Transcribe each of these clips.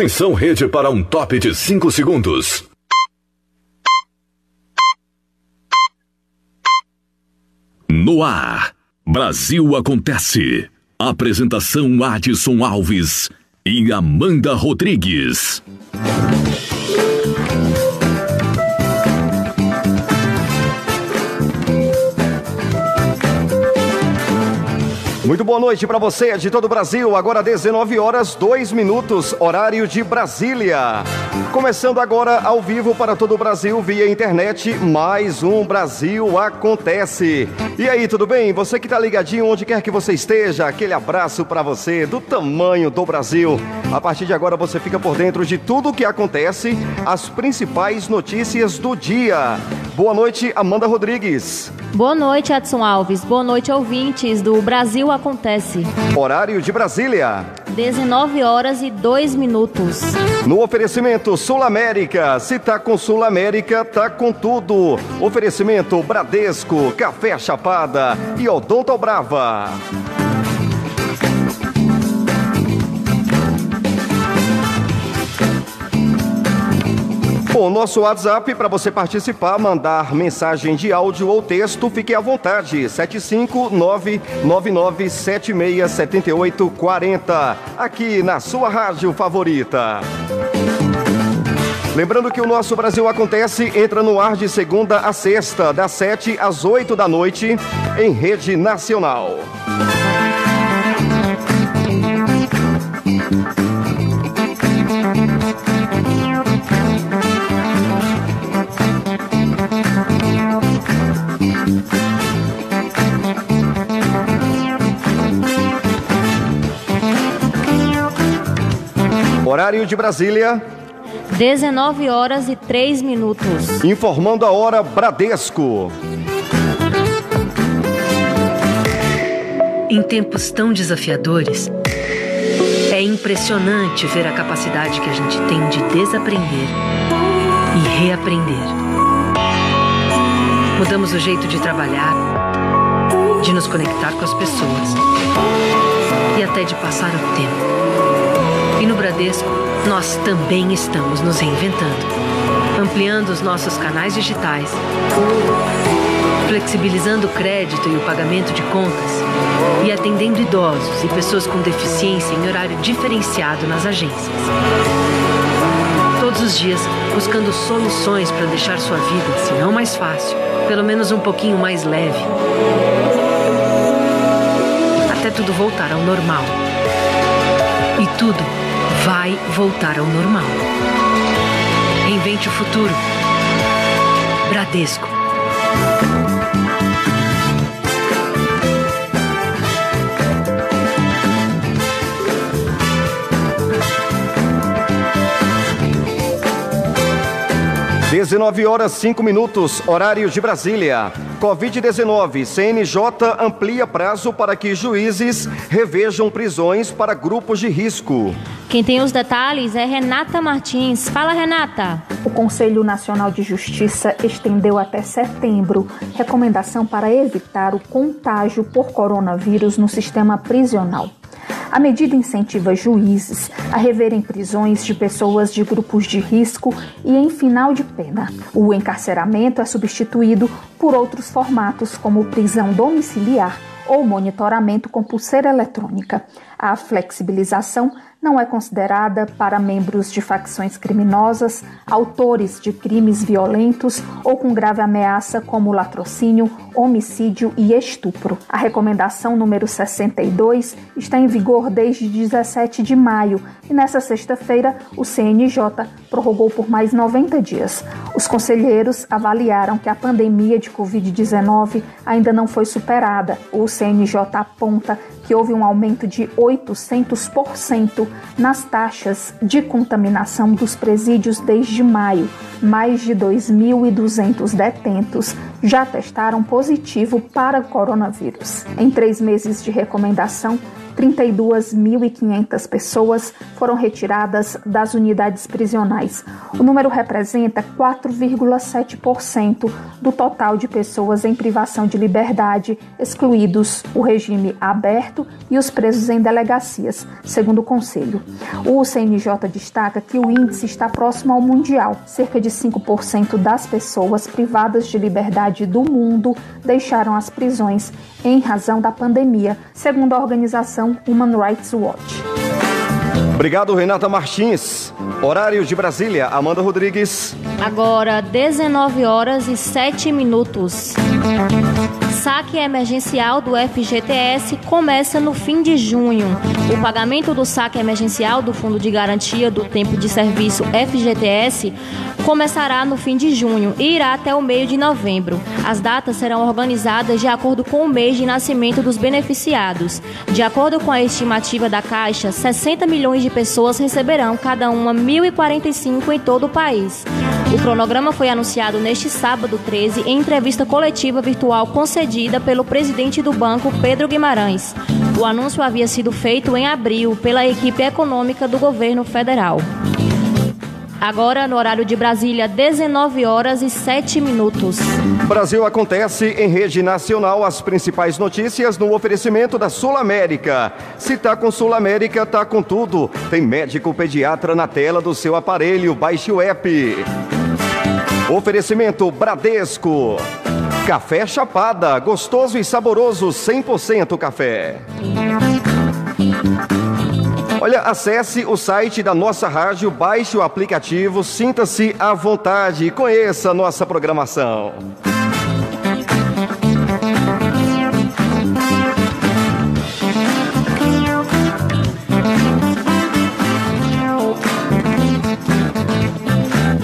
Atenção, rede, para um top de 5 segundos. No ar, Brasil Acontece. Apresentação Adson Alves e Amanda Rodrigues. Muito boa noite para você de todo o Brasil. Agora 19 horas 2 minutos, horário de Brasília. Começando agora ao vivo para todo o Brasil via internet, mais um Brasil acontece. E aí, tudo bem? Você que tá ligadinho onde quer que você esteja, aquele abraço para você do tamanho do Brasil. A partir de agora você fica por dentro de tudo o que acontece, as principais notícias do dia. Boa noite, Amanda Rodrigues. Boa noite, Edson Alves. Boa noite, ouvintes do Brasil Acontece. Horário de Brasília. 19 horas e 2 minutos. No oferecimento Sul América. Se tá com Sul América, tá com tudo. Oferecimento Bradesco, Café Chapada e Odonto Brava. Bom, nosso WhatsApp para você participar, mandar mensagem de áudio ou texto, fique à vontade. 75999767840, aqui na sua rádio favorita. Lembrando que o nosso Brasil Acontece entra no ar de segunda a sexta, das 7 às 8 da noite, em rede nacional. Horário de Brasília. 19 horas e 3 minutos. Informando a hora Bradesco. Em tempos tão desafiadores, é impressionante ver a capacidade que a gente tem de desaprender e reaprender. Mudamos o jeito de trabalhar, de nos conectar com as pessoas e até de passar o tempo. E no Bradesco, nós também estamos nos reinventando, ampliando os nossos canais digitais, flexibilizando o crédito e o pagamento de contas e atendendo idosos e pessoas com deficiência em horário diferenciado nas agências. Todos os dias buscando soluções para deixar sua vida, se não mais fácil, pelo menos um pouquinho mais leve. Até tudo voltar ao normal. E tudo vai voltar ao normal. Reinvente o futuro. Bradesco. Dezenove horas cinco minutos, horário de Brasília. Covid-19, CNJ amplia prazo para que juízes revejam prisões para grupos de risco. Quem tem os detalhes é Renata Martins. Fala, Renata. O Conselho Nacional de Justiça estendeu até setembro recomendação para evitar o contágio por coronavírus no sistema prisional. A medida incentiva juízes a reverem prisões de pessoas de grupos de risco e em final de pena. O encarceramento é substituído por outros formatos, como prisão domiciliar ou monitoramento com pulseira eletrônica. A flexibilização não é considerada para membros de facções criminosas, autores de crimes violentos ou com grave ameaça como latrocínio, homicídio e estupro. A recomendação número 62 está em vigor desde 17 de maio e nessa sexta-feira o CNJ prorrogou por mais 90 dias. Os conselheiros avaliaram que a pandemia de Covid-19 ainda não foi superada. O CNJ aponta que houve um aumento de 800% nas taxas de contaminação dos presídios desde maio. Mais de 2.200 detentos já testaram positivo para coronavírus. Em três meses de recomendação, 32.500 pessoas foram retiradas das unidades prisionais. O número representa 4,7% do total de pessoas em privação de liberdade, excluídos o regime aberto e os presos em delegacias, segundo o Conselho. O CNJ destaca que o índice está próximo ao mundial. Cerca de 5% das pessoas privadas de liberdade do mundo deixaram as prisões em razão da pandemia, segundo a organização Human Rights Watch. Obrigado, Renata Martins. Horário de Brasília, Amanda Rodrigues. Agora, 19 horas e 7 minutos. Saque emergencial do FGTS começa no fim de junho. O pagamento do saque emergencial do Fundo de Garantia do Tempo de Serviço FGTS começará no fim de junho e irá até o meio de novembro. As datas serão organizadas de acordo com o mês de nascimento dos beneficiados. De acordo com a estimativa da Caixa, 60 milhões de pessoas receberão cada uma 1.045 em todo o país. O cronograma foi anunciado neste sábado 13 em entrevista coletiva virtual concedida pelo presidente do banco, Pedro Guimarães. O anúncio havia sido feito em abril pela equipe econômica do governo federal. Agora, no horário de Brasília, 19 horas e 7 minutos. Brasil acontece em rede nacional as principais notícias no oferecimento da Sul América. Se tá com Sul América, tá com tudo. Tem médico pediatra na tela do seu aparelho. Baixe o app. Oferecimento Bradesco. Café Chapada, gostoso e saboroso, 100% café. Olha, acesse o site da nossa rádio, baixe o aplicativo, sinta-se à vontade e conheça a nossa programação.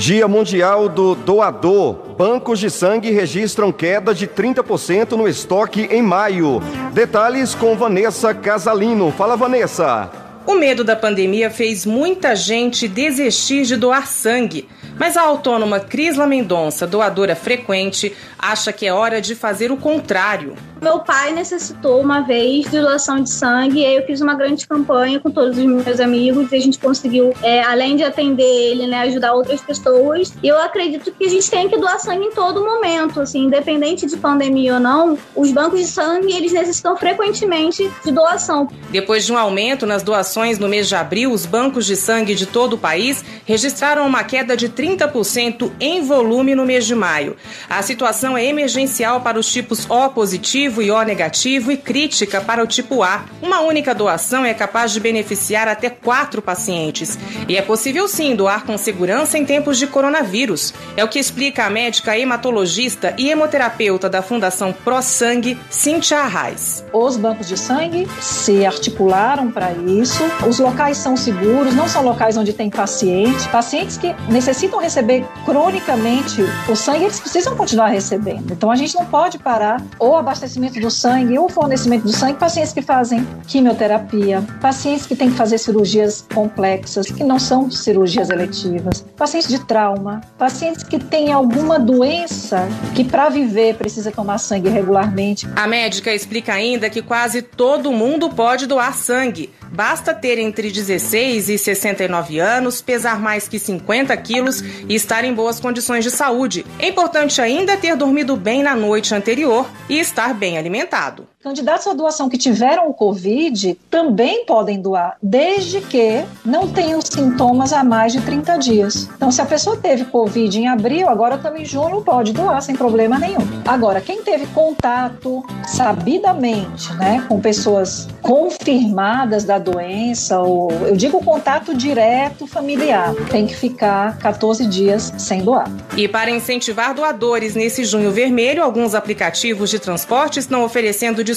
Dia Mundial do Doador. Bancos de sangue registram queda de 30% no estoque em maio. Detalhes com Vanessa Casalino. Fala, Vanessa. O medo da pandemia fez muita gente desistir de doar sangue. Mas a autônoma Crisla Mendonça, doadora frequente, acha que é hora de fazer o contrário. Meu pai necessitou uma vez de doação de sangue e aí eu fiz uma grande campanha com todos os meus amigos e a gente conseguiu, é, além de atender ele, né, ajudar outras pessoas. E eu acredito que a gente tem que doar sangue em todo momento, assim, independente de pandemia ou não, os bancos de sangue, eles necessitam frequentemente de doação. Depois de um aumento nas doações no mês de abril, os bancos de sangue de todo o país registraram uma queda de 30% em volume no mês de maio. A situação é emergencial para os tipos O positivo e O negativo e crítica para o tipo A. Uma única doação é capaz de beneficiar até quatro pacientes. E é possível sim doar com segurança em tempos de coronavírus. É o que explica a médica hematologista e hemoterapeuta da Fundação Pro Sangue, Cintia Arraes. Os bancos de sangue se articularam para isso. Os locais são seguros, não são locais onde tem pacientes. Pacientes que necessitam receber cronicamente o sangue, eles precisam continuar recebendo. Então a gente não pode parar o abastecimento do sangue ou fornecimento do sangue pacientes que fazem quimioterapia, pacientes que têm que fazer cirurgias complexas, que não são cirurgias eletivas, pacientes de trauma, pacientes que têm alguma doença que para viver precisa tomar sangue regularmente. A médica explica ainda que quase todo mundo pode doar sangue. Basta ter entre 16 e 69 anos, pesar mais que 50 quilos e estar em boas condições de saúde. É importante ainda ter dormido bem na noite anterior e estar bem alimentado. Candidatos à doação que tiveram o Covid também podem doar, desde que não tenham sintomas há mais de 30 dias. Então, se a pessoa teve Covid em abril, agora também em junho pode doar sem problema nenhum. Agora, quem teve contato sabidamente né, com pessoas confirmadas da doença, ou eu digo contato direto familiar, tem que ficar 14 dias sem doar. E para incentivar doadores nesse junho vermelho, alguns aplicativos de transporte estão oferecendo descontos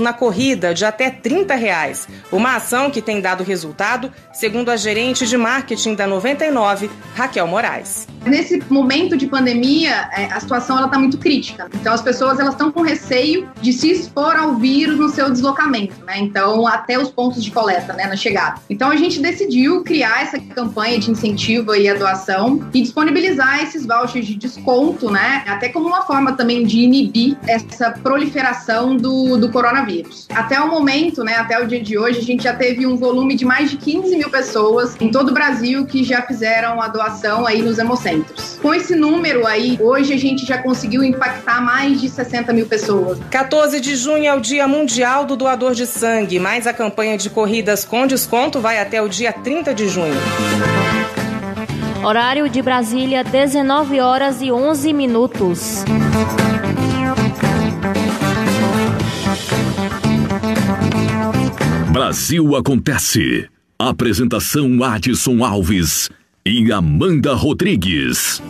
na corrida de até 30 reais. Uma ação que tem dado resultado, segundo a gerente de marketing da 99, Raquel Moraes. Nesse momento de pandemia, é, a situação ela está muito crítica. Então as pessoas elas estão com receio de se expor ao vírus no seu deslocamento, né? Então até os pontos de coleta, né, na chegada. Então a gente decidiu criar essa campanha de incentivo e a doação e disponibilizar esses vouchers de desconto, né? Até como uma forma também de inibir essa proliferação do do, do coronavírus. Até o momento, né, até o dia de hoje, a gente já teve um volume de mais de 15 mil pessoas em todo o Brasil que já fizeram a doação aí nos hemocentros. Com esse número aí, hoje a gente já conseguiu impactar mais de 60 mil pessoas. 14 de junho é o Dia Mundial do Doador de Sangue, mas a campanha de corridas com desconto vai até o dia 30 de junho. Horário de Brasília, 19 horas e 11 minutos. Brasil Acontece. Apresentação Adson Alves e Amanda Rodrigues.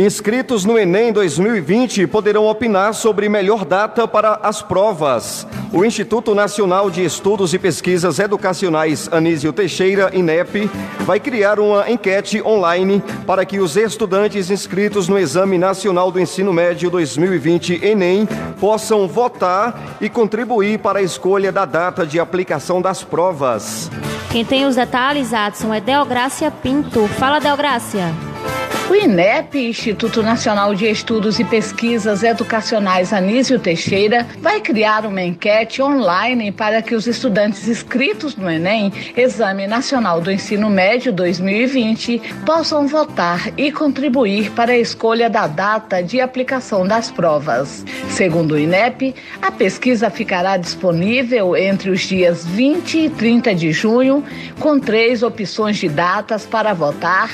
Inscritos no Enem 2020 poderão opinar sobre melhor data para as provas. O Instituto Nacional de Estudos e Pesquisas Educacionais Anísio Teixeira, INEP, vai criar uma enquete online para que os estudantes inscritos no Exame Nacional do Ensino Médio 2020 Enem possam votar e contribuir para a escolha da data de aplicação das provas. Quem tem os detalhes, Adson, é Deográcia Pinto. Fala, Deográcia. O INEP, Instituto Nacional de Estudos e Pesquisas Educacionais Anísio Teixeira, vai criar uma enquete online para que os estudantes inscritos no Enem, Exame Nacional do Ensino Médio 2020, possam votar e contribuir para a escolha da data de aplicação das provas. Segundo o INEP, a pesquisa ficará disponível entre os dias 20 e 30 de junho, com três opções de datas para votar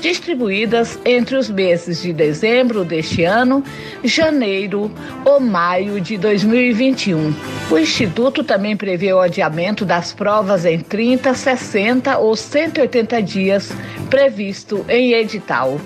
distribuídas entre os meses de dezembro deste ano, janeiro ou maio de 2021. O Instituto também prevê o adiamento das provas em 30, 60 ou 180 dias, previsto em edital.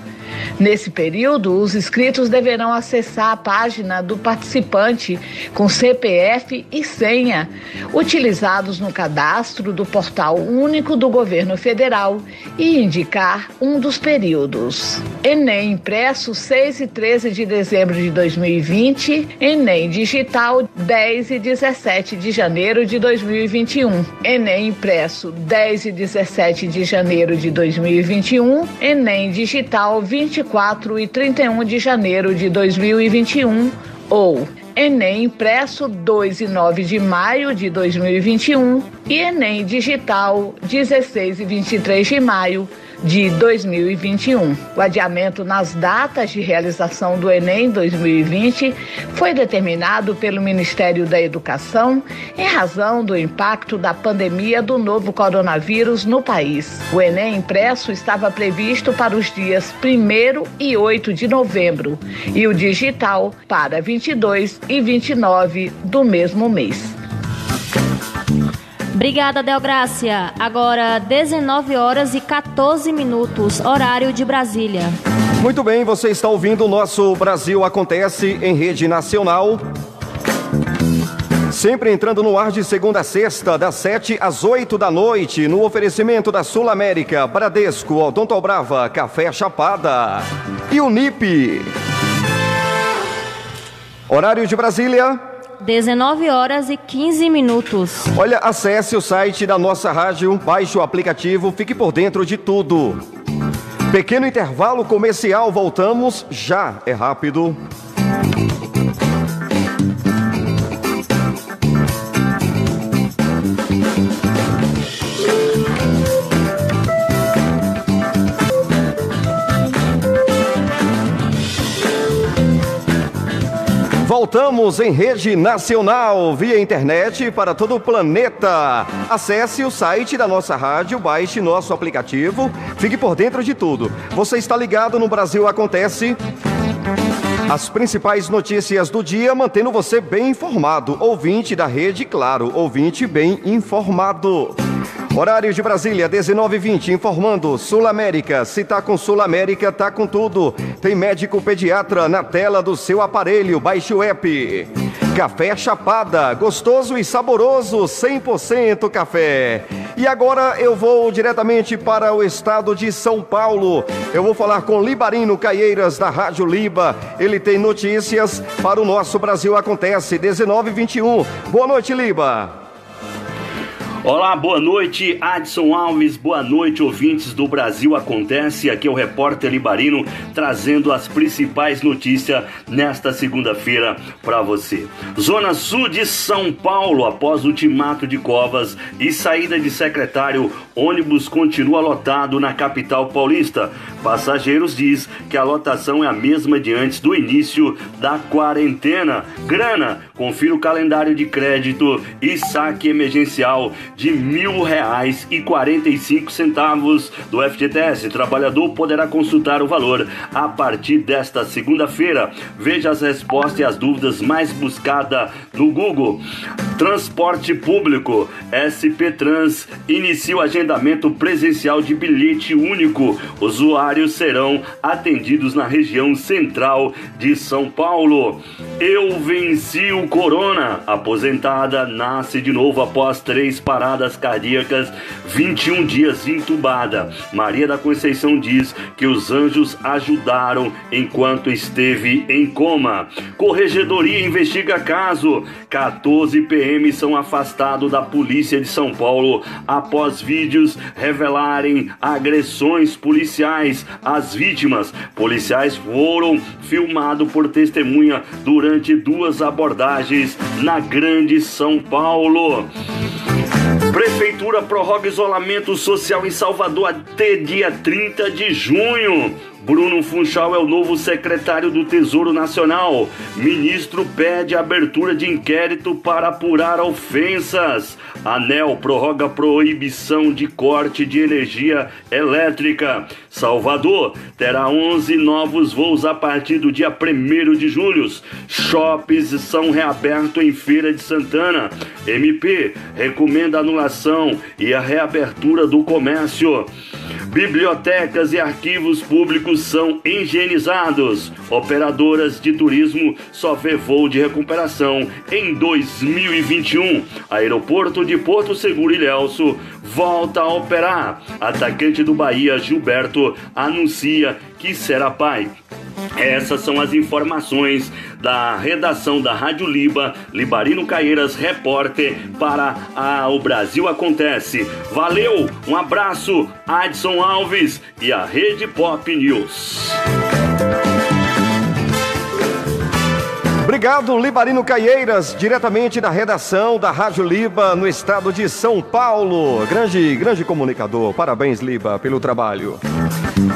Nesse período, os inscritos deverão acessar a página do participante com CPF e senha, utilizados no cadastro do Portal Único do Governo Federal e indicar um dos períodos. Enem impresso 6 e 13 de dezembro de 2020, Enem digital 10 e 17 de janeiro de 2021. Enem impresso 10 e 17 de janeiro de 2021, Enem digital 24 e 31 de janeiro de 2021 ou Enem impresso 2 e 9 de maio de 2021 e Enem digital 16 e 23 de maio de 2021. O adiamento nas datas de realização do Enem 2020 foi determinado pelo Ministério da Educação em razão do impacto da pandemia do novo coronavírus no país. O Enem impresso estava previsto para os dias 1 e 8 de novembro e o digital para 22 e 29 do mesmo mês. Obrigada, Delgrácia. Agora, 19 horas e 14 minutos, horário de Brasília. Muito bem, você está ouvindo o nosso Brasil Acontece em rede nacional. Sempre entrando no ar de segunda a sexta, das 7 às 8 da noite, no oferecimento da Sul América, Bradesco, Odonto Brava, Café Chapada e Unip. Horário de Brasília. 19 horas e 15 minutos. Olha, acesse o site da nossa rádio, baixe o aplicativo, fique por dentro de tudo. Pequeno intervalo comercial, voltamos já, é rápido. Voltamos em rede nacional, via internet para todo o planeta. Acesse o site da nossa rádio, baixe nosso aplicativo, fique por dentro de tudo. Você está ligado no Brasil Acontece? As principais notícias do dia, mantendo você bem informado. Ouvinte da rede, claro, ouvinte bem informado. Horário de Brasília, 19h20, informando Sul América. Se tá com Sul América, tá com tudo. Tem médico pediatra na tela do seu aparelho. Baixe o app. Café Chapada, gostoso e saboroso, 100% café. E agora eu vou diretamente para o estado de São Paulo. Eu vou falar com Libarino Caieiras da Rádio Liba. Ele tem notícias para o nosso Brasil Acontece 1921. Boa noite, Liba. Olá, boa noite, Adson Alves, boa noite, ouvintes do Brasil Acontece. Aqui é o repórter Libarino trazendo as principais notícias nesta segunda-feira para você. Zona Sul de São Paulo, após ultimato de Covas e saída de secretário, ônibus continua lotado na capital paulista. Passageiros diz que a lotação é a mesma de antes do início da quarentena. Grana, confira o calendário de crédito e saque emergencial de mil reais e quarenta e cinco centavos do FGTS. Trabalhador poderá consultar o valor a partir desta segunda-feira. Veja as respostas e as dúvidas mais buscadas no Google. Transporte público. SP Trans inicia o agendamento presencial de bilhete único. Usuários serão atendidos na região central de São Paulo. Eu venci o corona. Aposentada nasce de novo após três paradas cardíacas, 21 dias entubada. Maria da Conceição diz que os anjos ajudaram enquanto esteve em coma. Corregedoria investiga caso. 14 PM são afastados da polícia de São Paulo após vídeos revelarem agressões policiais às vítimas. Policiais foram filmados por testemunha durante duas abordagens na Grande São Paulo. Prefeitura prorroga isolamento social em Salvador até dia 30 de junho. Bruno Funchal é o novo secretário do Tesouro Nacional. Ministro pede abertura de inquérito para apurar ofensas. ANEL prorroga proibição de corte de energia elétrica. Salvador terá 11 novos voos a partir do dia 1 de julho. Shoppings são reabertos em Feira de Santana. MP recomenda anulação e a reabertura do comércio. Bibliotecas e arquivos públicos são higienizados. Operadoras de turismo só vê voo de recuperação em 2021. Aeroporto de Porto Seguro Ilhéus volta a operar. Atacante do Bahia, Gilberto, anuncia que será pai. Essas são as informações da redação da Rádio Liba, Libarino Caeiras, repórter para a O Brasil Acontece. Valeu, um abraço, Adson Alves e a Rede Pop News. Obrigado, Libarino Caieiras, diretamente da redação da Rádio Liba, no estado de São Paulo. Grande, grande comunicador. Parabéns, Liba, pelo trabalho.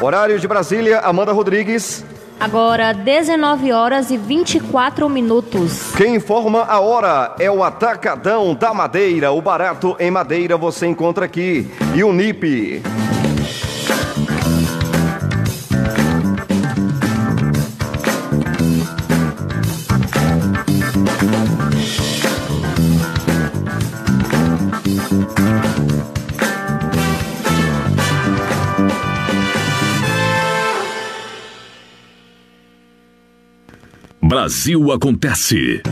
Horário de Brasília, Amanda Rodrigues. Agora, 19 horas e 24 minutos. Quem informa a hora é o Atacadão da Madeira. O barato em madeira você encontra aqui. E o NIP. Brasil Acontece.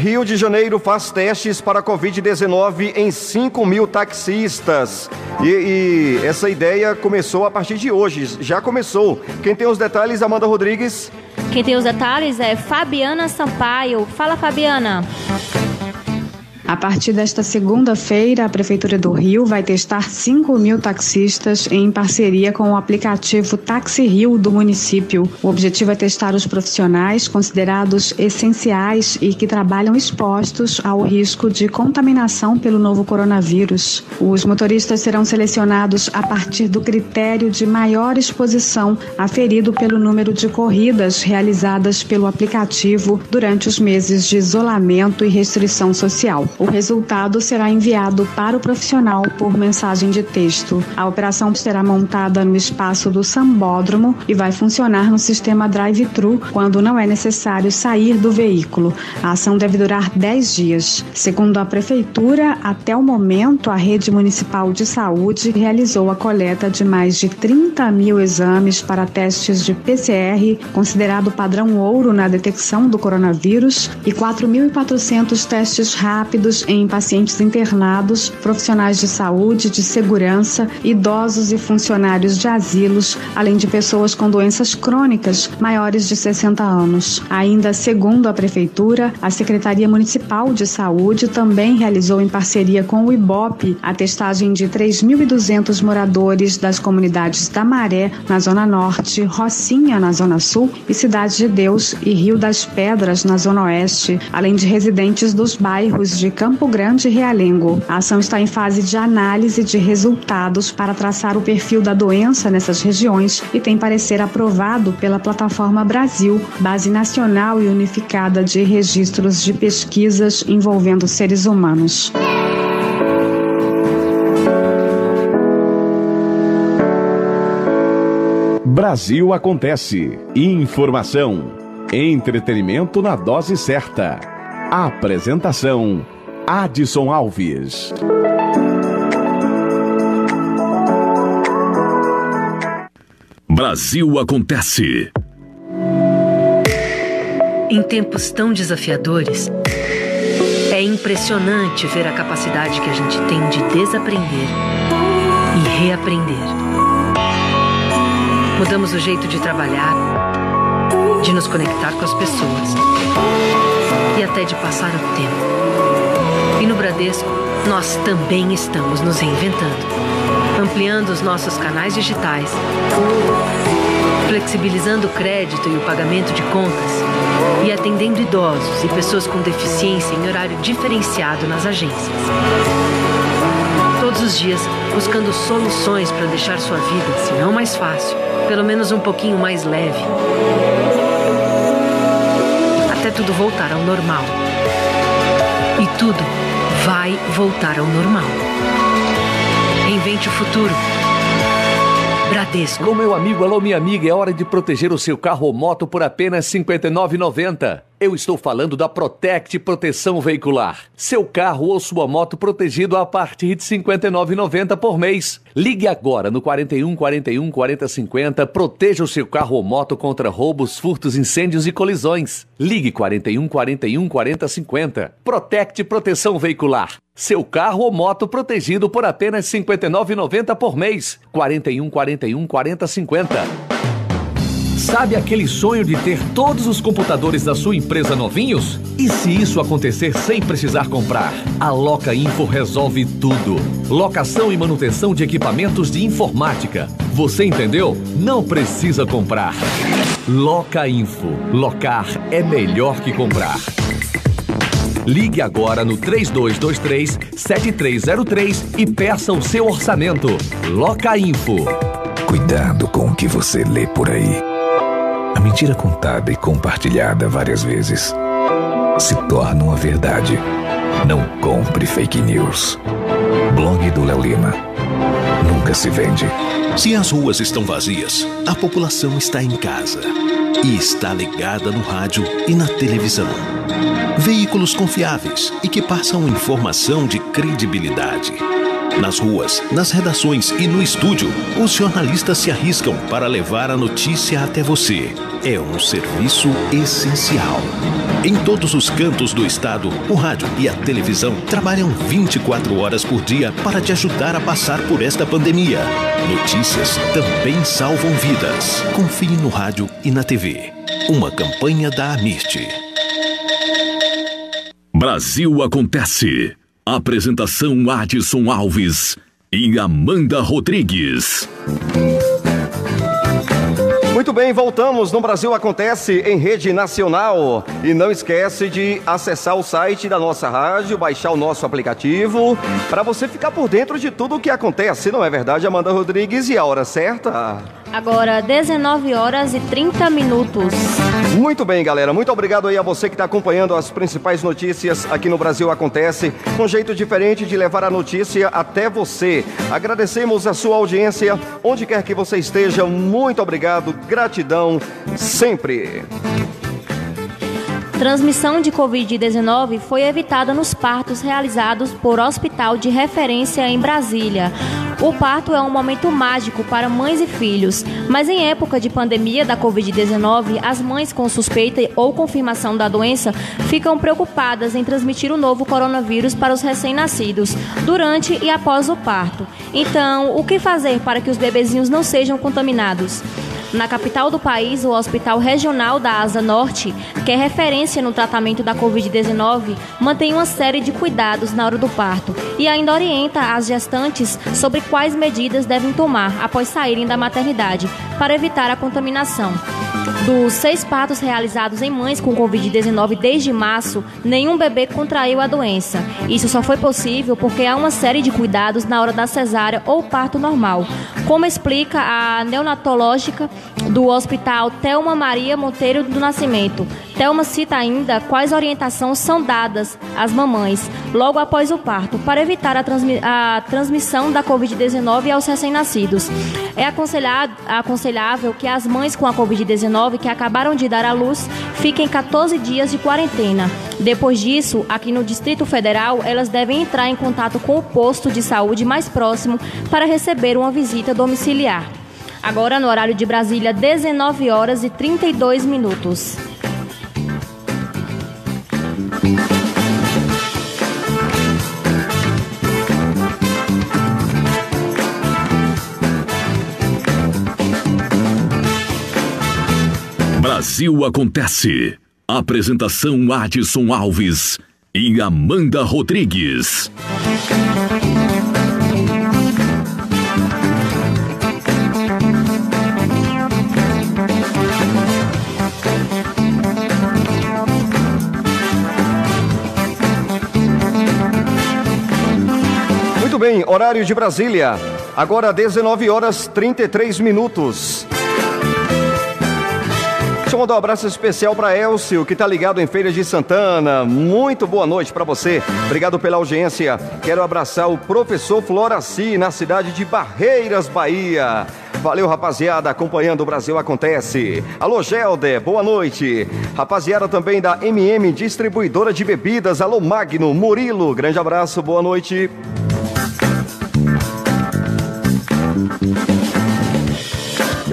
Rio de Janeiro faz testes para Covid-19 em 5 mil taxistas. E, e, essa ideia começou a partir de hoje, já começou. Quem tem os detalhes, Amanda Rodrigues. Quem tem os detalhes é Fabiana Sampaio. Fala, Fabiana. A partir desta segunda-feira, a Prefeitura do Rio vai testar 5 mil taxistas em parceria com o aplicativo Taxi Rio do município. O objetivo é testar os profissionais considerados essenciais e que trabalham expostos ao risco de contaminação pelo novo coronavírus. Os motoristas serão selecionados a partir do critério de maior exposição aferido pelo número de corridas realizadas pelo aplicativo durante os meses de isolamento e restrição social. O resultado será enviado para o profissional por mensagem de texto. A operação será montada no espaço do Sambódromo e vai funcionar no sistema drive-thru quando não é necessário sair do veículo. A ação deve durar 10 dias. Segundo a Prefeitura, até o momento, a rede municipal de saúde realizou a coleta de mais de 30 mil exames para testes de PCR, considerado padrão ouro na detecção do coronavírus, e 4.400 testes rápidos em pacientes internados, profissionais de saúde, de segurança, idosos e funcionários de asilos, além de pessoas com doenças crônicas maiores de 60 anos. Ainda segundo a Prefeitura, a Secretaria Municipal de Saúde também realizou em parceria com o IBOP a testagem de 3.200 moradores das comunidades da Maré, na Zona Norte, Rocinha, na Zona Sul, e Cidade de Deus e Rio das Pedras, na Zona Oeste, além de residentes dos bairros de Campo Grande e Realengo. A ação está em fase de análise de resultados para traçar o perfil da doença nessas regiões e tem parecer aprovado pela plataforma Brasil, base nacional e unificada de registros de pesquisas envolvendo seres humanos. Brasil Acontece. Informação. Entretenimento na dose certa. Apresentação: Adson Alves. Brasil Acontece. Em tempos tão desafiadores, é impressionante ver a capacidade que a gente tem de desaprender e reaprender. Mudamos o jeito de trabalhar, de nos conectar com as pessoas e até de passar o tempo. E no Bradesco, nós também estamos nos reinventando, ampliando os nossos canais digitais, flexibilizando o crédito e o pagamento de contas e atendendo idosos e pessoas com deficiência em horário diferenciado nas agências. Todos os dias, buscando soluções para deixar sua vida, se não mais fácil, pelo menos um pouquinho mais leve. Até tudo voltar ao normal. E tudo vai voltar ao normal. Reinvente o futuro. Bradesco. Alô, meu amigo, alô, minha amiga, é hora de proteger o seu carro ou moto por apenas R$ 59,90. Eu estou falando da Protect Proteção Veicular. Seu carro ou sua moto protegido a partir de R$ 59,90 por mês. Ligue agora no 41 41 40 50. Proteja o seu carro ou moto contra roubos, furtos, incêndios e colisões. Ligue 41 41 40 50. Protect Proteção Veicular. Seu carro ou moto protegido por apenas R$ 59,90 por mês. 41 41 40 50. Sabe aquele sonho de ter todos os computadores da sua empresa novinhos? E se isso acontecer sem precisar comprar? A Loca Info resolve tudo. Locação e manutenção de equipamentos de informática. Você entendeu? Não precisa comprar. Loca Info. Locar é melhor que comprar. Ligue agora no 3223 7303 e peça o seu orçamento. Loca Info. Cuidado com o que você lê por aí. A mentira contada e compartilhada várias vezes se torna uma verdade. Não compre fake news. Blog do Léo Lima. Nunca se vende. Se as ruas estão vazias, a população está em casa e está ligada no rádio e na televisão. Veículos confiáveis e que passam informação de credibilidade. Nas ruas, nas redações e no estúdio, os jornalistas se arriscam para levar a notícia até você. É um serviço essencial. Em todos os cantos do estado, o rádio e a televisão trabalham 24 horas por dia para te ajudar a passar por esta pandemia. Notícias também salvam vidas. Confie no rádio e na TV. Uma campanha da Amirte. Brasil acontece. Apresentação Adson Alves e Amanda Rodrigues. Muito bem, voltamos no Brasil Acontece em rede nacional. E não esquece de acessar o site da nossa rádio, baixar o nosso aplicativo, para você ficar por dentro de tudo o que acontece, não é verdade, Amanda Rodrigues? E a hora certa? Agora 19 horas e 30 minutos. Muito bem, galera. Muito obrigado aí a você que está acompanhando as principais notícias aqui no Brasil Acontece. Um jeito diferente de levar a notícia até você. Agradecemos a sua audiência, onde quer que você esteja. Muito obrigado. Gratidão sempre. Transmissão de Covid-19 foi evitada nos partos realizados por hospital de referência em Brasília. O parto é um momento mágico para mães e filhos, mas em época de pandemia da Covid-19, as mães com suspeita ou confirmação da doença ficam preocupadas em transmitir o novo coronavírus para os recém-nascidos durante e após o parto. Então, o que fazer para que os bebezinhos não sejam contaminados? Na capital do país, o Hospital Regional da Asa Norte, que é referência no tratamento da Covid-19, mantém uma série de cuidados na hora do parto e ainda orienta as gestantes sobre quais medidas devem tomar após saírem da maternidade para evitar a contaminação. Dos seis partos realizados em mães com Covid-19 desde março, nenhum bebê contraiu a doença. Isso só foi possível porque há uma série de cuidados na hora da cesárea ou parto normal, como explica a neonatológica do Hospital Thelma Maria Monteiro do Nascimento. Thelma cita ainda quais orientações são dadas às mamães logo após o parto para evitar a, transmi a transmissão da Covid-19 aos recém-nascidos. É aconselhável que as mães com a Covid-19 que acabaram de dar à luz fiquem 14 dias de quarentena. Depois disso, aqui no Distrito Federal, elas devem entrar em contato com o posto de saúde mais próximo para receber uma visita domiciliar. Agora, no horário de Brasília, 19 horas e 32 minutos. Brasil Acontece. Apresentação Adson Alves e Amanda Rodrigues. Bem, horário de Brasília. Agora 19 horas 33 minutos. Deixa eu mandar um abraço especial para Elcio, que está ligado em Feira de Santana. Muito boa noite para você. Obrigado pela audiência. Quero abraçar o professor Floraci, na cidade de Barreiras, Bahia. Valeu, rapaziada, acompanhando o Brasil Acontece. Alô, Gelder, boa noite. Rapaziada também da MM Distribuidora de Bebidas. Alô, Magno, Murilo, grande abraço, boa noite.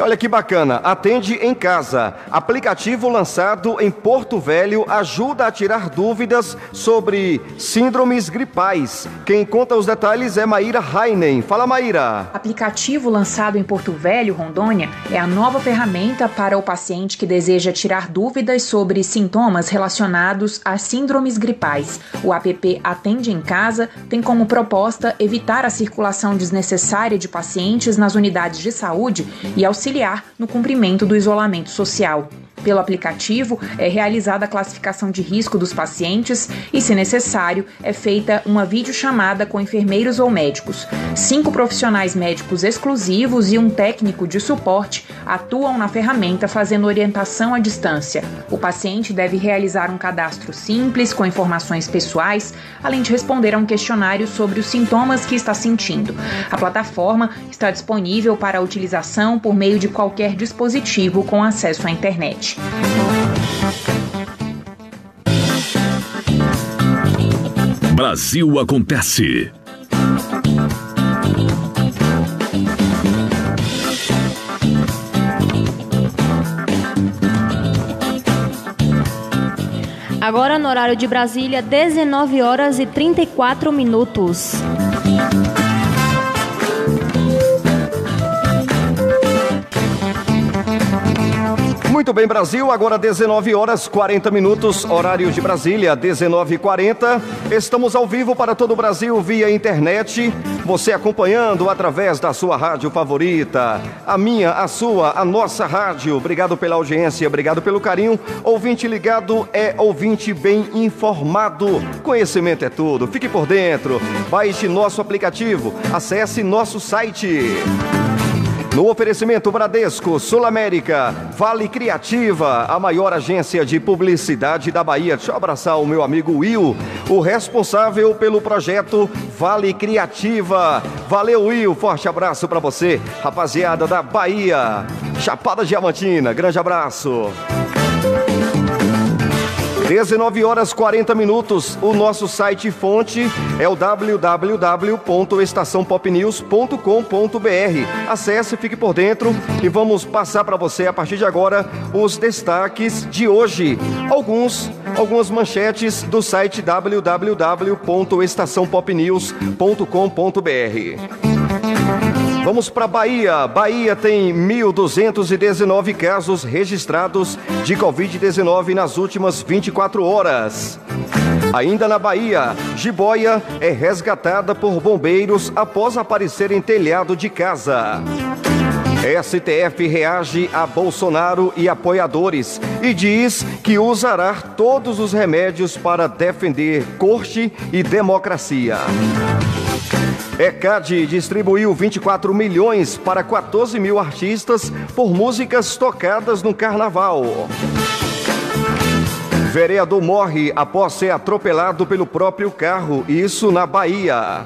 Olha que bacana, atende em casa. Aplicativo lançado em Porto Velho ajuda a tirar dúvidas sobre síndromes gripais. Quem conta os detalhes é Maíra Heinen. Fala, Maíra. Aplicativo lançado em Porto Velho, Rondônia, é a nova ferramenta para o paciente que deseja tirar dúvidas sobre sintomas relacionados a síndromes gripais. O app Atende em Casa tem como proposta evitar a circulação desnecessária de pacientes nas unidades de saúde e auxiliar auxiliar no cumprimento do isolamento social. Pelo aplicativo, é realizada a classificação de risco dos pacientes e, se necessário, é feita uma videochamada com enfermeiros ou médicos. Cinco profissionais médicos exclusivos e um técnico de suporte atuam na ferramenta fazendo orientação à distância. O paciente deve realizar um cadastro simples com informações pessoais, além de responder a um questionário sobre os sintomas que está sentindo. A plataforma está disponível para utilização por meio de qualquer dispositivo com acesso à internet. Brasil Acontece. Agora no horário de Brasília, 19 horas e 34 minutos. Muito bem, Brasil, agora 19 horas 40 minutos, horário de Brasília, 19h40. Estamos ao vivo para todo o Brasil via internet. Você acompanhando através da sua rádio favorita, a minha, a sua, a nossa rádio. Obrigado pela audiência, obrigado pelo carinho. Ouvinte ligado é ouvinte bem informado. Conhecimento é tudo. Fique por dentro. Baixe nosso aplicativo, acesse nosso site No oferecimento Bradesco, Sul América, Vale Criativa, a maior agência de publicidade da Bahia. Deixa eu abraçar o meu amigo Will, o responsável pelo projeto Vale Criativa. Valeu, Will. Forte abraço para você, rapaziada da Bahia. Chapada Diamantina, grande abraço. 19 horas 40 minutos. O nosso site fonte é o www.estaçãopopnews.com.br. Acesse, fique por dentro e vamos passar para você a partir de agora os destaques de hoje. Alguns, algumas manchetes do site www.estaçãopopnews.com.br. Vamos para Bahia. Bahia tem 1.219 casos registrados de Covid-19 nas últimas 24 horas. Ainda na Bahia, jiboia é resgatada por bombeiros após aparecer em telhado de casa. STF reage a Bolsonaro e apoiadores e diz que usará todos os remédios para defender corte e democracia. ECAD distribuiu 24 milhões para 14 mil artistas por músicas tocadas no carnaval. Vereador morre após ser atropelado pelo próprio carro, isso na Bahia.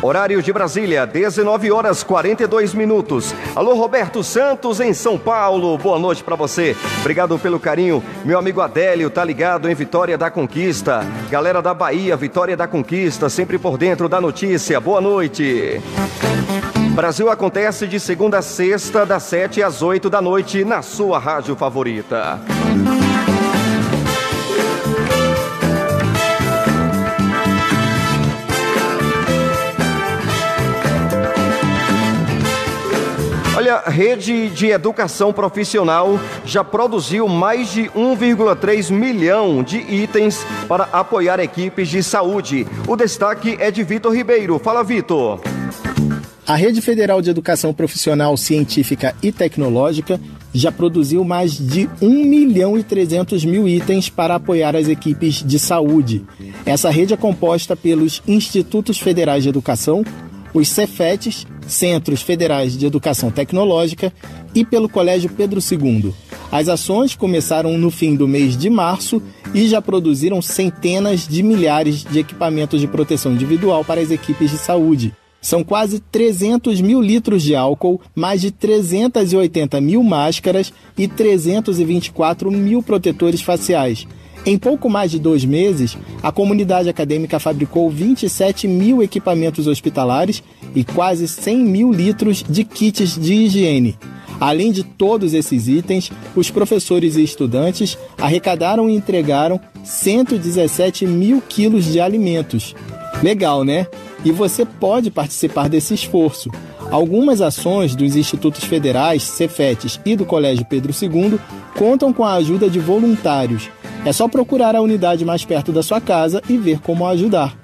Horário de Brasília, 19 horas 42 minutos. Alô, Roberto Santos em São Paulo. Boa noite para você. Obrigado pelo carinho. Meu amigo Adélio tá ligado em Vitória da Conquista. Galera da Bahia, Vitória da Conquista, sempre por dentro da notícia. Boa noite. Brasil acontece de segunda a sexta, das 7 às 8 da noite, na sua rádio favorita. Olha, rede de educação profissional já produziu mais de 1,3 milhão de itens para apoiar equipes de saúde. O destaque é de Vitor Ribeiro. Fala, Vitor. A Rede Federal de Educação Profissional Científica e Tecnológica já produziu mais de 1 milhão e 300 mil itens para apoiar as equipes de saúde. Essa rede é composta pelos Institutos Federais de Educação, os Cefetes, Centros Federais de Educação Tecnológica, e pelo Colégio Pedro II. As ações começaram no fim do mês de março e já produziram centenas de milhares de equipamentos de proteção individual para as equipes de saúde. São quase 300 mil litros de álcool, mais de 380 mil máscaras e 324 mil protetores faciais. Em pouco mais de dois meses, a comunidade acadêmica fabricou 27 mil equipamentos hospitalares e quase 100 mil litros de kits de higiene. Além de todos esses itens, os professores e estudantes arrecadaram e entregaram 117 mil quilos de alimentos. Legal, né? E você pode participar desse esforço. Algumas ações dos institutos federais, Cefetes e do Colégio Pedro II contam com a ajuda de voluntários é só procurar a unidade mais perto da sua casa e ver como ajudar.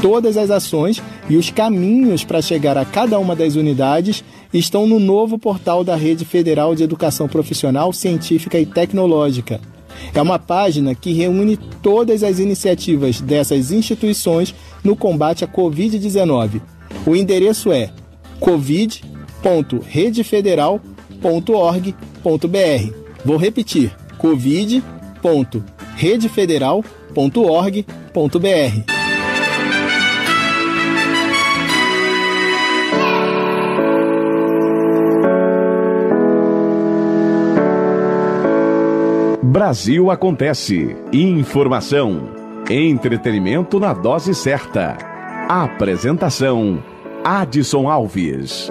Todas as ações e os caminhos para chegar a cada uma das unidades estão no novo portal da Rede Federal de Educação Profissional, Científica e Tecnológica. É uma página que reúne todas as iniciativas dessas instituições no combate à Covid-19. O endereço é covid.redefederal.org.br. Vou repetir: covid.redefederal.org.br redefederal.org.br. Brasil acontece. Informação. Entretenimento na dose certa. Apresentação: Adson Alves.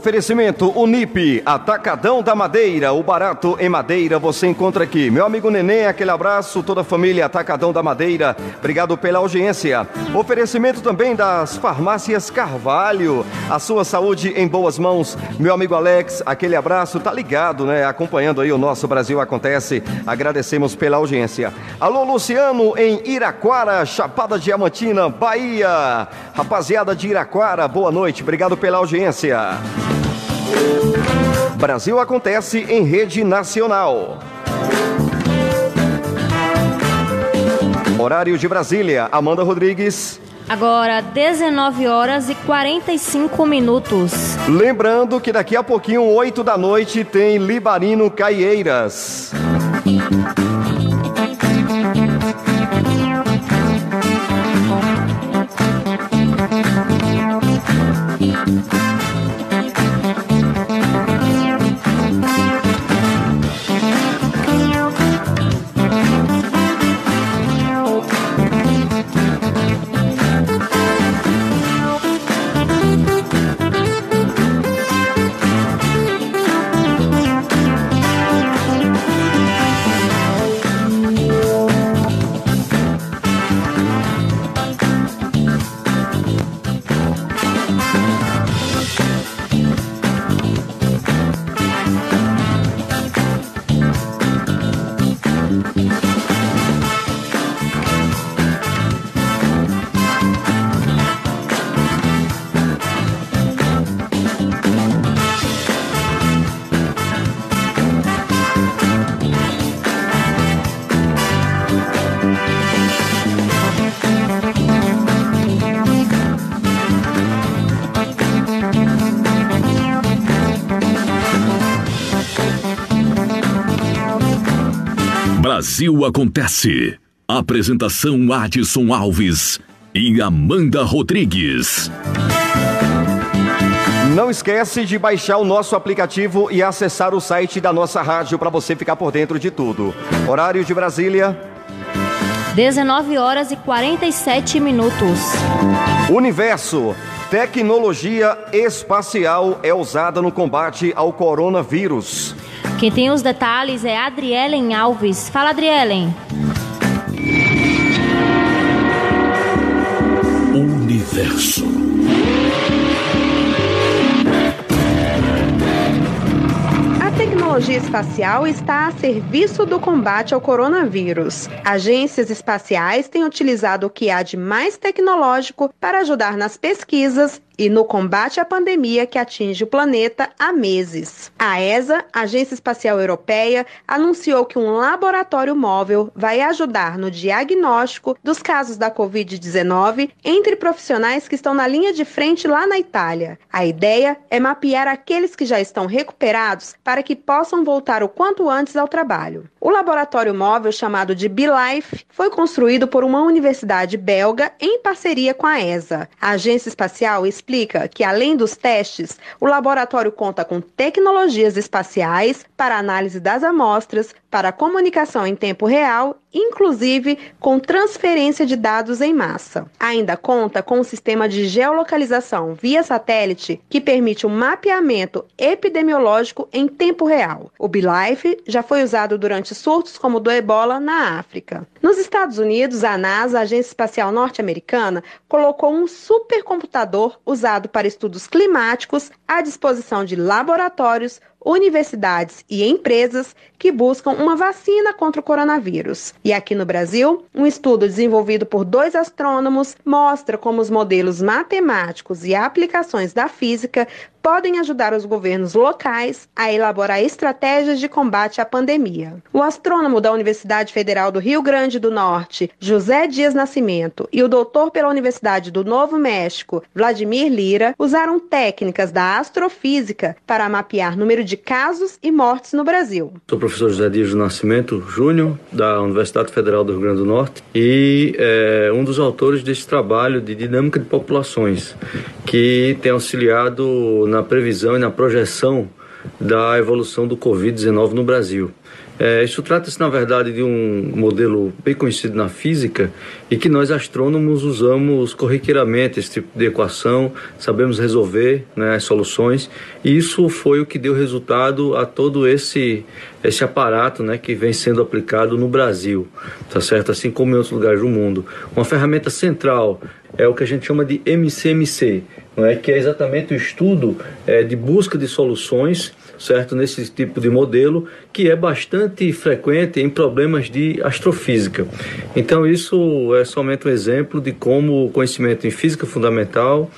oferecimento Unip, Atacadão da Madeira, o barato em madeira você encontra aqui. Meu amigo Neném, aquele abraço, toda a família Atacadão da Madeira, obrigado pela audiência. Oferecimento também das farmácias Carvalho, a sua saúde em boas mãos. Meu amigo Alex, aquele abraço, tá ligado, né? Acompanhando aí o nosso Brasil Acontece, agradecemos pela audiência. Alô, Luciano, em Iraquara, Chapada Diamantina, Bahia. Rapaziada de Iraquara, boa noite, obrigado pela audiência. Brasil acontece em rede nacional. Horário de Brasília, Amanda Rodrigues. Agora, 19 horas e 45 minutos. Lembrando que daqui a pouquinho, 8 da noite, tem Libarino Caieiras. Brasil Acontece. Apresentação Adson Alves e Amanda Rodrigues. Não esquece de baixar o nosso aplicativo e acessar o site da nossa rádio para você ficar por dentro de tudo. Horário de Brasília. 19 horas e 47 minutos. Universo. Tecnologia espacial é usada no combate ao coronavírus. Quem tem os detalhes é Adrielen Alves. Fala, Adrielen. Universo. A tecnologia espacial está a serviço do combate ao coronavírus. Agências espaciais têm utilizado o que há de mais tecnológico para ajudar nas pesquisas e no combate à pandemia que atinge o planeta há meses. A ESA, Agência Espacial Europeia, anunciou que um laboratório móvel vai ajudar no diagnóstico dos casos da Covid-19 entre profissionais que estão na linha de frente lá na Itália. A ideia é mapear aqueles que já estão recuperados para que possam voltar o quanto antes ao trabalho. O laboratório móvel chamado de BeLife foi construído por uma universidade belga em parceria com a ESA. A agência espacial explica que, além dos testes, o laboratório conta com tecnologias espaciais para análise das amostras, para comunicação em tempo real, inclusive com transferência de dados em massa. Ainda conta com um sistema de geolocalização via satélite que permite um mapeamento epidemiológico em tempo real. O BeLife já foi usado durante surtos como o do ebola na África. Nos Estados Unidos, a NASA, a Agência Espacial Norte-Americana, colocou um supercomputador usado para estudos climáticos à disposição de laboratórios, universidades e empresas que buscam uma vacina contra o coronavírus. E aqui no Brasil, um estudo desenvolvido por dois astrônomos mostra como os modelos matemáticos e aplicações da física podem ajudar os governos locais a elaborar estratégias de combate à pandemia. O astrônomo da Universidade Federal do Rio Grande do Norte, José Dias Nascimento, e o doutor pela Universidade do Novo México, Vladimir Lira, usaram técnicas da astrofísica para mapear número de casos e mortes no Brasil. Sou o professor José Dias Nascimento Júnior, da Universidade Federal do Rio Grande do Norte, e é um dos autores deste trabalho de dinâmica de populações, que tem auxiliado na previsão e na projeção da evolução do Covid-19 no Brasil. É, isso trata-se, na verdade, de um modelo bem conhecido na física e que nós astrônomos usamos corriqueiramente esse tipo de equação, sabemos resolver né, as soluções e isso foi o que deu resultado a todo esse, esse aparato né, que vem sendo aplicado no Brasil, tá certo? Assim como em outros lugares do mundo. Uma ferramenta central é o que a gente chama de MCMC, não é? que é exatamente o estudo é, de busca de soluções certo nesse tipo de modelo que é bastante frequente em problemas de astrofísica. Então isso é somente um exemplo de como o conhecimento em física fundamental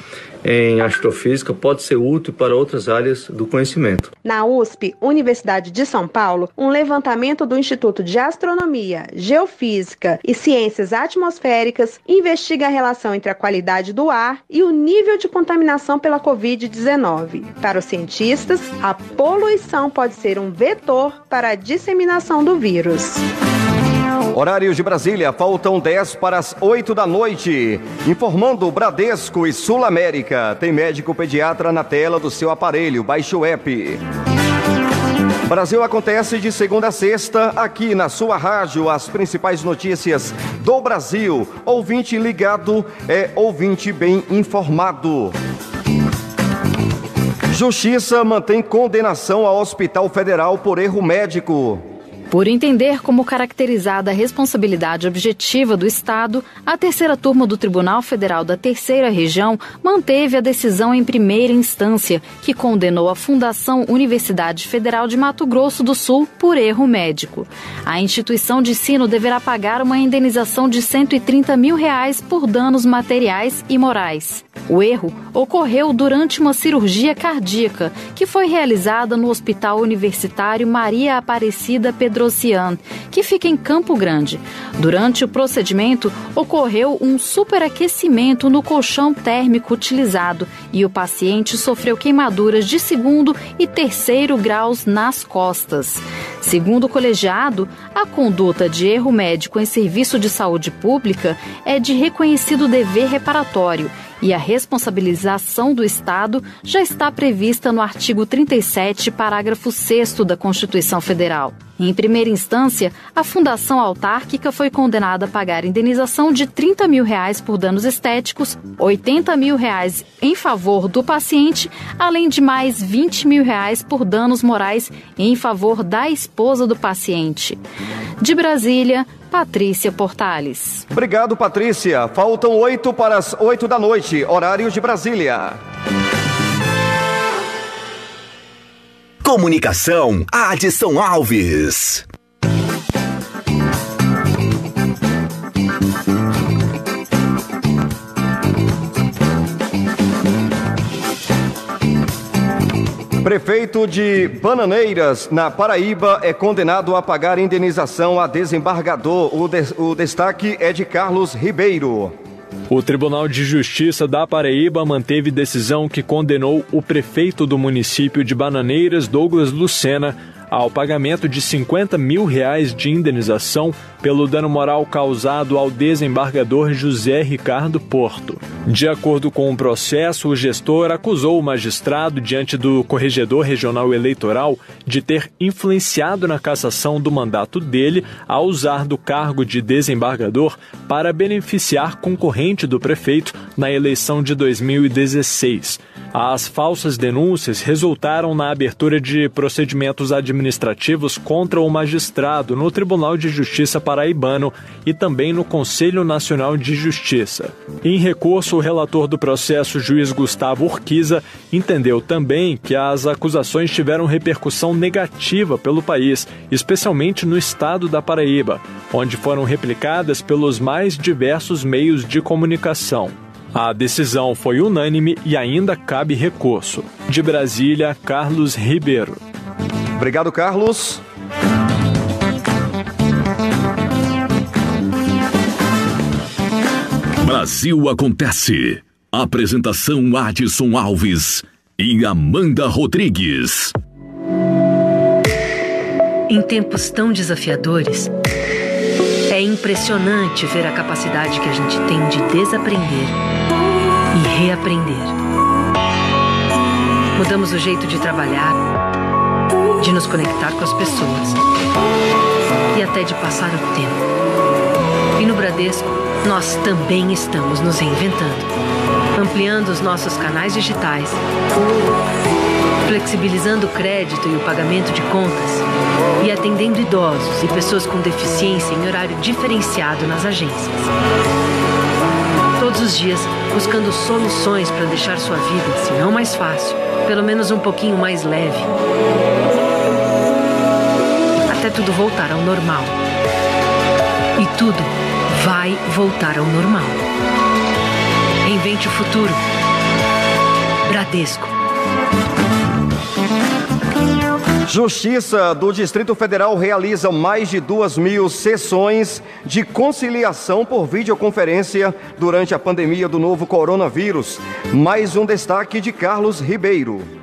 em astrofísica pode ser útil para outras áreas do conhecimento. Na USP, Universidade de São Paulo, um levantamento do Instituto de Astronomia, Geofísica e Ciências Atmosféricas investiga a relação entre a qualidade do ar e o nível de contaminação pela Covid-19. Para os cientistas, a poluição pode ser um vetor para a disseminação do vírus. Horários de Brasília, faltam 10 para as 8 da noite. Informando Bradesco e Sul América. Tem médico pediatra na tela do seu aparelho. Baixe o app. Brasil acontece de segunda a sexta, aqui na sua rádio, as principais notícias do Brasil. Ouvinte ligado é ouvinte bem informado. Justiça mantém condenação ao Hospital Federal por erro médico. Por entender como caracterizada a responsabilidade objetiva do Estado, a terceira turma do Tribunal Federal da Terceira Região manteve a decisão em primeira instância, que condenou a Fundação Universidade Federal de Mato Grosso do Sul por erro médico. A instituição de ensino deverá pagar uma indenização de 130 mil reais por danos materiais e morais. O erro ocorreu durante uma cirurgia cardíaca que foi realizada no Hospital Universitário Maria Aparecida Pedrocian, que fica em Campo Grande. Durante o procedimento, ocorreu um superaquecimento no colchão térmico utilizado e o paciente sofreu queimaduras de segundo e terceiro graus nas costas. Segundo o colegiado, a conduta de erro médico em serviço de saúde pública é de reconhecido dever reparatório e a responsabilização do Estado já está prevista no artigo 37, parágrafo 6 da Constituição Federal. Em primeira instância, a Fundação Autárquica foi condenada a pagar indenização de 30 mil reais por danos estéticos, 80 mil reais em favor do paciente, além de mais 20 mil reais por danos morais em favor da esposa do paciente. De Brasília, Patrícia Portales. Obrigado, Patrícia. Faltam oito para as oito da noite, horário de Brasília. Comunicação, Adson Alves. Prefeito de Bananeiras, na Paraíba, é condenado a pagar indenização a desembargador. O, de, o destaque é de Carlos Ribeiro. O Tribunal de Justiça da Paraíba manteve decisão que condenou o prefeito do município de Bananeiras, Douglas Lucena, ao pagamento de 50 mil reais de indenização pelo dano moral causado ao desembargador José Ricardo Porto. De acordo com o processo, o gestor acusou o magistrado diante do Corregedor Regional Eleitoral de ter influenciado na cassação do mandato dele ao usar do cargo de desembargador para beneficiar concorrente do prefeito na eleição de 2016. As falsas denúncias resultaram na abertura de procedimentos administrativos contra o magistrado no Tribunal de Justiça paraibano e também no Conselho Nacional de Justiça. Em recurso, o relator do processo, juiz Gustavo Urquiza, entendeu também que as acusações tiveram repercussão negativa pelo país, especialmente no estado da Paraíba, onde foram replicadas pelos mais diversos meios de comunicação. A decisão foi unânime e ainda cabe recurso. De Brasília, Carlos Ribeiro. Obrigado, Carlos. Brasil Acontece. Apresentação Adson Alves e Amanda Rodrigues. Em tempos tão desafiadores, é impressionante ver a capacidade que a gente tem de desaprender e reaprender. Mudamos o jeito de trabalhar, de nos conectar com as pessoas e até de passar o tempo. E no Bradesco, nós também estamos nos reinventando, ampliando os nossos canais digitais, flexibilizando o crédito e o pagamento de contas e atendendo idosos e pessoas com deficiência em horário diferenciado nas agências. Todos os dias buscando soluções para deixar sua vida, se não mais fácil, pelo menos um pouquinho mais leve. Até tudo voltar ao normal. E tudo vai voltar ao normal. Reinvente o futuro. Bradesco. Justiça do Distrito Federal realiza mais de duas mil sessões de conciliação por videoconferência durante a pandemia do novo coronavírus. Mais um destaque de Carlos Ribeiro.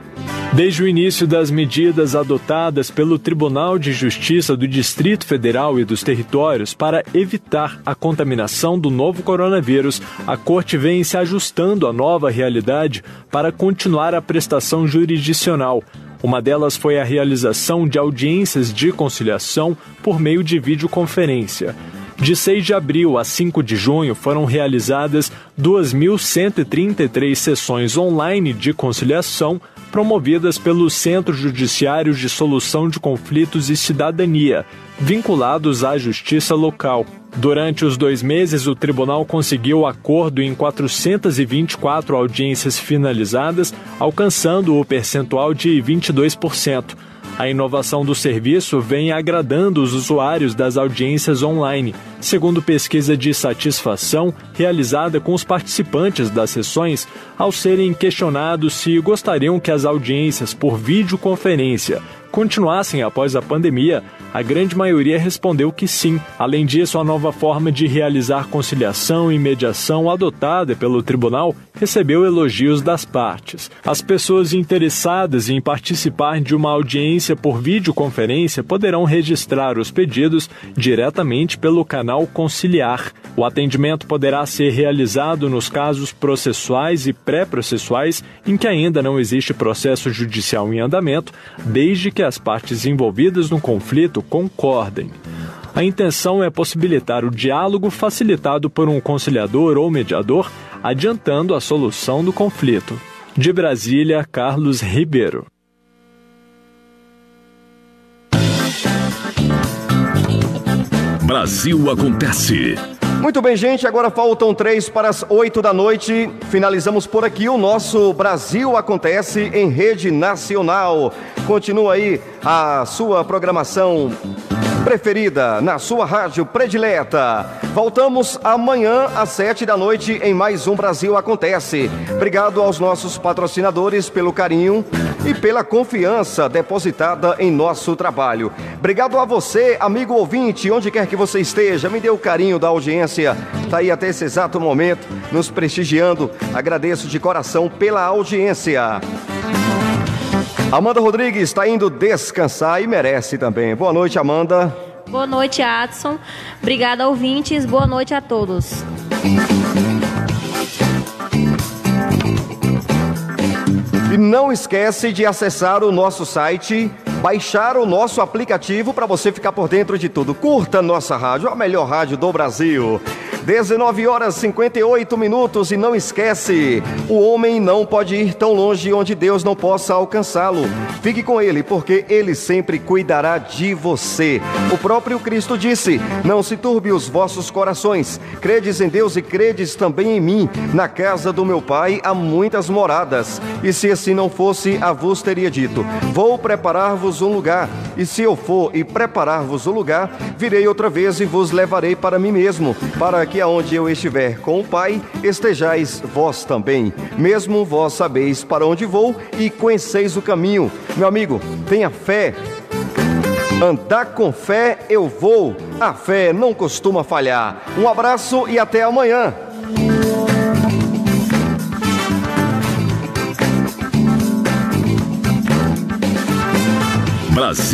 Desde o início das medidas adotadas pelo Tribunal de Justiça do Distrito Federal e dos Territórios para evitar a contaminação do novo coronavírus, a Corte vem se ajustando à nova realidade para continuar a prestação jurisdicional. Uma delas foi a realização de audiências de conciliação por meio de videoconferência. De 6 de abril a 5 de junho foram realizadas 2.133 sessões online de conciliação promovidas pelo Centro Judiciário de Solução de Conflitos e Cidadania, vinculados à Justiça Local. Durante os dois meses, o tribunal conseguiu acordo em 424 audiências finalizadas, alcançando o percentual de 22%. A inovação do serviço vem agradando os usuários das audiências online, segundo pesquisa de satisfação realizada com os participantes das sessões, ao serem questionados se gostariam que as audiências por videoconferência continuassem após a pandemia, a grande maioria respondeu que sim. Além disso, a nova forma de realizar conciliação e mediação adotada pelo tribunal recebeu elogios das partes. As pessoas interessadas em participar de uma audiência por videoconferência poderão registrar os pedidos diretamente pelo canal Conciliar. O atendimento poderá ser realizado nos casos processuais e pré-processuais em que ainda não existe processo judicial em andamento, desde que as partes envolvidas no conflito concordem. A intenção é possibilitar o diálogo facilitado por um conciliador ou mediador, adiantando a solução do conflito. De Brasília, Carlos Ribeiro. Brasil Acontece. Muito bem, gente. Agora faltam três para as oito da noite. Finalizamos por aqui o nosso Brasil Acontece em rede nacional. Continua aí a sua programação preferida, na sua rádio predileta. Voltamos amanhã às sete da noite em mais um Brasil Acontece. Obrigado aos nossos patrocinadores pelo carinho e pela confiança depositada em nosso trabalho. Obrigado a você, amigo ouvinte, onde quer que você esteja, me dê o carinho da audiência. Está aí até esse exato momento, nos prestigiando. Agradeço de coração pela audiência. Amanda Rodrigues está indo descansar e merece também. Boa noite, Amanda. Boa noite, Adson. Obrigada, ouvintes. Boa noite a todos. E não esquece de acessar o nosso site, baixar o nosso aplicativo para você ficar por dentro de tudo. Curta nossa rádio, a melhor rádio do Brasil. 19 horas 58 minutos e não esquece, o homem não pode ir tão longe onde Deus não possa alcançá-lo. Fique com ele, porque ele sempre cuidará de você. O próprio Cristo disse: Não se turbe os vossos corações. Credes em Deus e credes também em mim. Na casa do meu Pai há muitas moradas. E se assim não fosse, a vos teria dito: Vou preparar-vos um lugar. E se eu for e preparar-vos o um lugar, virei outra vez e vos levarei para mim mesmo, para aonde eu estiver com o Pai, estejais vós também. Mesmo vós sabeis para onde vou e conheceis o caminho. Meu amigo, tenha fé. Andar com fé eu vou. A fé não costuma falhar. Um abraço e até amanhã. Brasil.